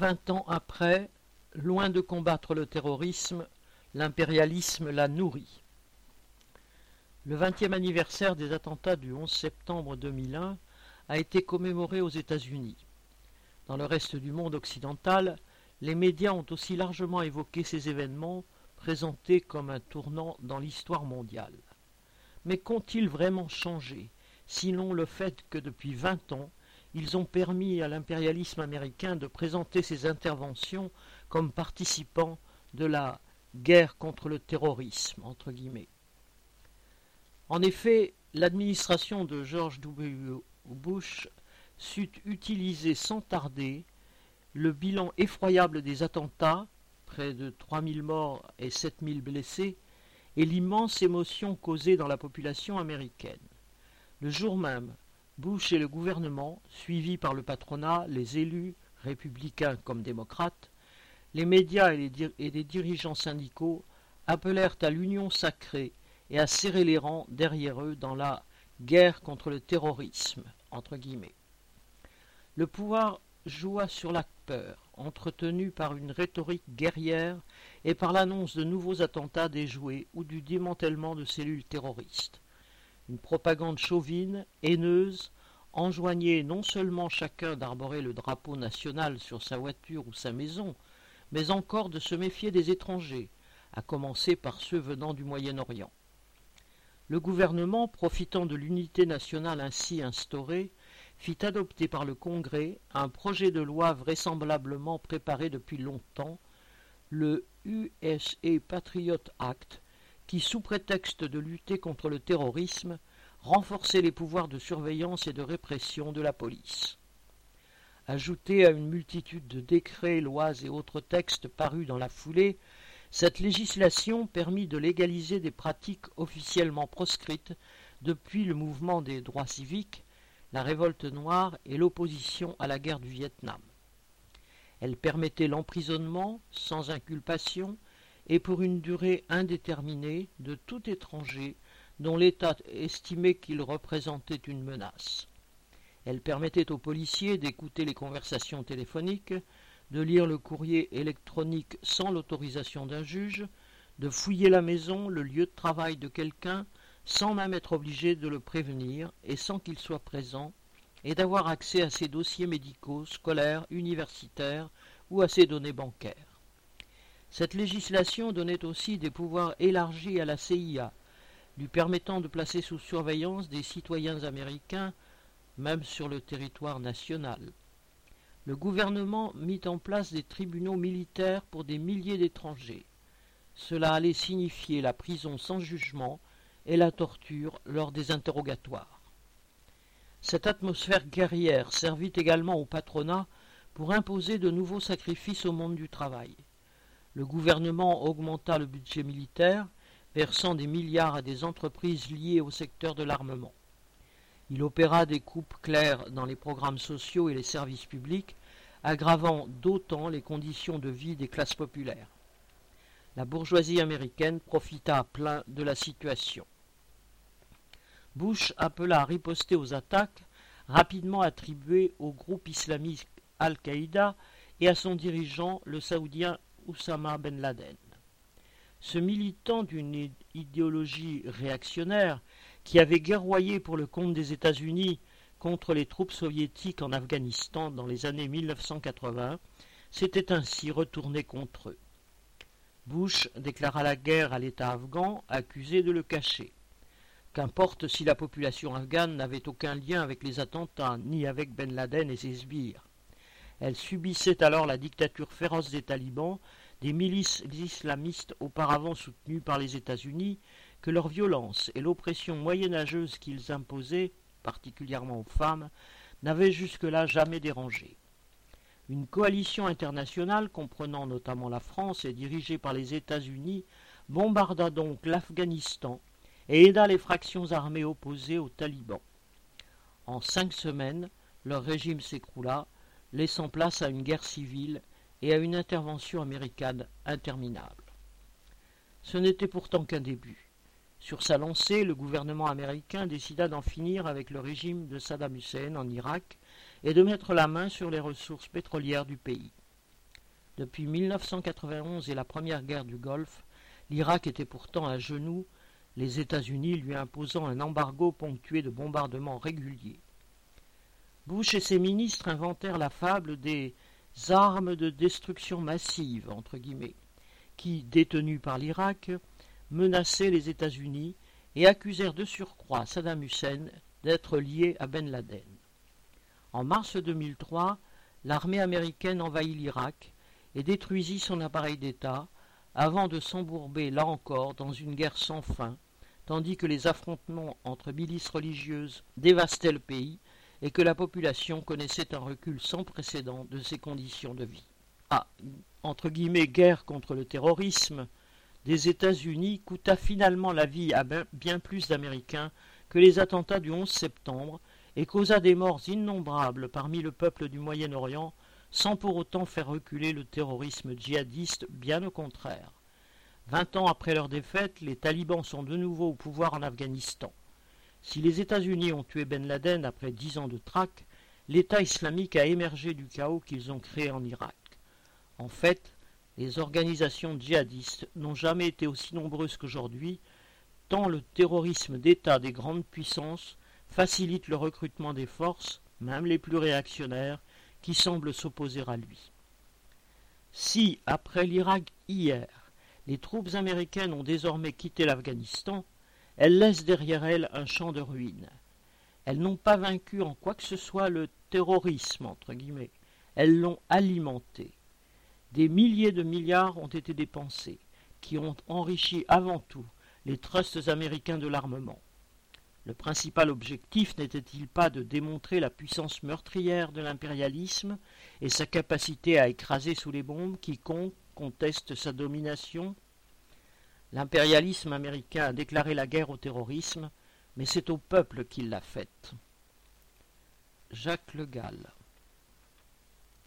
Vingt ans après, loin de combattre le terrorisme, l'impérialisme l'a nourri. Le vingtième anniversaire des attentats du 11 septembre 2001 a été commémoré aux États-Unis. Dans le reste du monde occidental, les médias ont aussi largement évoqué ces événements présentés comme un tournant dans l'histoire mondiale. Mais qu'ont-ils vraiment changé, sinon le fait que depuis vingt ans, ils ont permis à l'impérialisme américain de présenter ses interventions comme participant de la guerre contre le terrorisme. En effet, l'administration de George W. Bush sut utiliser sans tarder le bilan effroyable des attentats, près de 3000 morts et 7000 blessés, et l'immense émotion causée dans la population américaine. Le jour même, Bush et le gouvernement, suivis par le patronat, les élus, républicains comme démocrates, les médias et les, dirigeants syndicaux appelèrent à l'union sacrée et à serrer les rangs derrière eux dans la guerre contre le terrorisme. Le pouvoir joua sur la peur, entretenue par une rhétorique guerrière et par l'annonce de nouveaux attentats déjoués ou du démantèlement de cellules terroristes. Une propagande chauvine, haineuse, enjoignait non seulement chacun d'arborer le drapeau national sur sa voiture ou sa maison, mais encore de se méfier des étrangers, à commencer par ceux venant du Moyen-Orient. Le gouvernement, profitant de l'unité nationale ainsi instaurée, fit adopter par le Congrès un projet de loi vraisemblablement préparé depuis longtemps, le USA Patriot Act, qui, sous prétexte de lutter contre le terrorisme, renforçait les pouvoirs de surveillance et de répression de la police. Ajouté à une multitude de décrets, lois et autres textes parus dans la foulée, cette législation permit de légaliser des pratiques officiellement proscrites depuis le mouvement des droits civiques, la révolte noire et l'opposition à la guerre du Vietnam. Elle permettait l'emprisonnement sans inculpation et pour une durée indéterminée de tout étranger dont l'État estimait qu'il représentait une menace. Elle permettait aux policiers d'écouter les conversations téléphoniques, de lire le courrier électronique sans l'autorisation d'un juge, de fouiller la maison, le lieu de travail de quelqu'un, sans même être obligé de le prévenir et sans qu'il soit présent, et d'avoir accès à ses dossiers médicaux, scolaires, universitaires ou à ses données bancaires. Cette législation donnait aussi des pouvoirs élargis à la CIA, lui permettant de placer sous surveillance des citoyens américains, même sur le territoire national le gouvernement mit en place des tribunaux militaires pour des milliers d'étrangers. Cela allait signifier la prison sans jugement et la torture lors des interrogatoires. Cette atmosphère guerrière servit également au patronat pour imposer de nouveaux sacrifices au monde du travail. Le gouvernement augmenta le budget militaire, versant des milliards à des entreprises liées au secteur de l'armement. Il opéra des coupes claires dans les programmes sociaux et les services publics, aggravant d'autant les conditions de vie des classes populaires. La bourgeoisie américaine profita à plein de la situation. Bush appela à riposter aux attaques rapidement attribuées au groupe islamique Al-Qaïda et à son dirigeant, le saoudien Oussama Ben Laden. Ce militant d'une idéologie réactionnaire qui avait guerroyé pour le compte des États-Unis contre les troupes soviétiques en Afghanistan dans les années 1980, s'était ainsi retourné contre eux. Bush déclara la guerre à l'État afghan, accusé de le cacher. Qu'importe si la population afghane n'avait aucun lien avec les attentats, ni avec Ben Laden et ses sbires. Elle subissait alors la dictature féroce des talibans, des milices islamistes auparavant soutenues par les États-Unis, que leur violence et l'oppression moyenâgeuse qu'ils imposaient, particulièrement aux femmes, n'avaient jusque-là jamais dérangé. Une coalition internationale comprenant notamment la France et dirigée par les États-Unis bombarda donc l'Afghanistan et aida les fractions armées opposées aux talibans. En cinq semaines, leur régime s'écroula, laissant place à une guerre civile et à une intervention américaine interminable. Ce n'était pourtant qu'un début. Sur sa lancée, le gouvernement américain décida d'en finir avec le régime de Saddam Hussein en Irak et de mettre la main sur les ressources pétrolières du pays. Depuis 1991 et la première guerre du Golfe, l'Irak était pourtant à genoux, les États-Unis lui imposant un embargo ponctué de bombardements réguliers. Bush et ses ministres inventèrent la fable des armes de destruction massive, entre guillemets, qui, détenues par l'Irak, menaçaient les États-Unis et accusèrent de surcroît Saddam Hussein d'être lié à Ben Laden. En mars 2003, l'armée américaine envahit l'Irak et détruisit son appareil d'État avant de s'embourber là encore dans une guerre sans fin, tandis que les affrontements entre milices religieuses dévastaient le pays et que la population connaissait un recul sans précédent de ses conditions de vie. Ah, entre guillemets, guerre contre le terrorisme des États-Unis coûta finalement la vie à bien plus d'Américains que les attentats du 11 septembre et causa des morts innombrables parmi le peuple du Moyen-Orient sans pour autant faire reculer le terrorisme djihadiste, bien au contraire. Vingt ans après leur défaite, les talibans sont de nouveau au pouvoir en Afghanistan. Si les États-Unis ont tué Ben Laden après dix ans de traque, l'État islamique a émergé du chaos qu'ils ont créé en Irak. En fait, les organisations djihadistes n'ont jamais été aussi nombreuses qu'aujourd'hui, tant le terrorisme d'État des grandes puissances facilite le recrutement des forces, même les plus réactionnaires, qui semblent s'opposer à lui. Si, après l'Irak hier, les troupes américaines ont désormais quitté l'Afghanistan, elles laissent derrière elles un champ de ruines. Elles n'ont pas vaincu en quoi que ce soit le terrorisme, entre guillemets. Elles l'ont alimenté. Des milliers de milliards ont été dépensés, qui ont enrichi avant tout les trusts américains de l'armement. Le principal objectif n'était-il pas de démontrer la puissance meurtrière de l'impérialisme et sa capacité à écraser sous les bombes quiconque conteste sa domination? L'impérialisme américain a déclaré la guerre au terrorisme, mais c'est au peuple qu'il l'a faite. Jacques Le Gall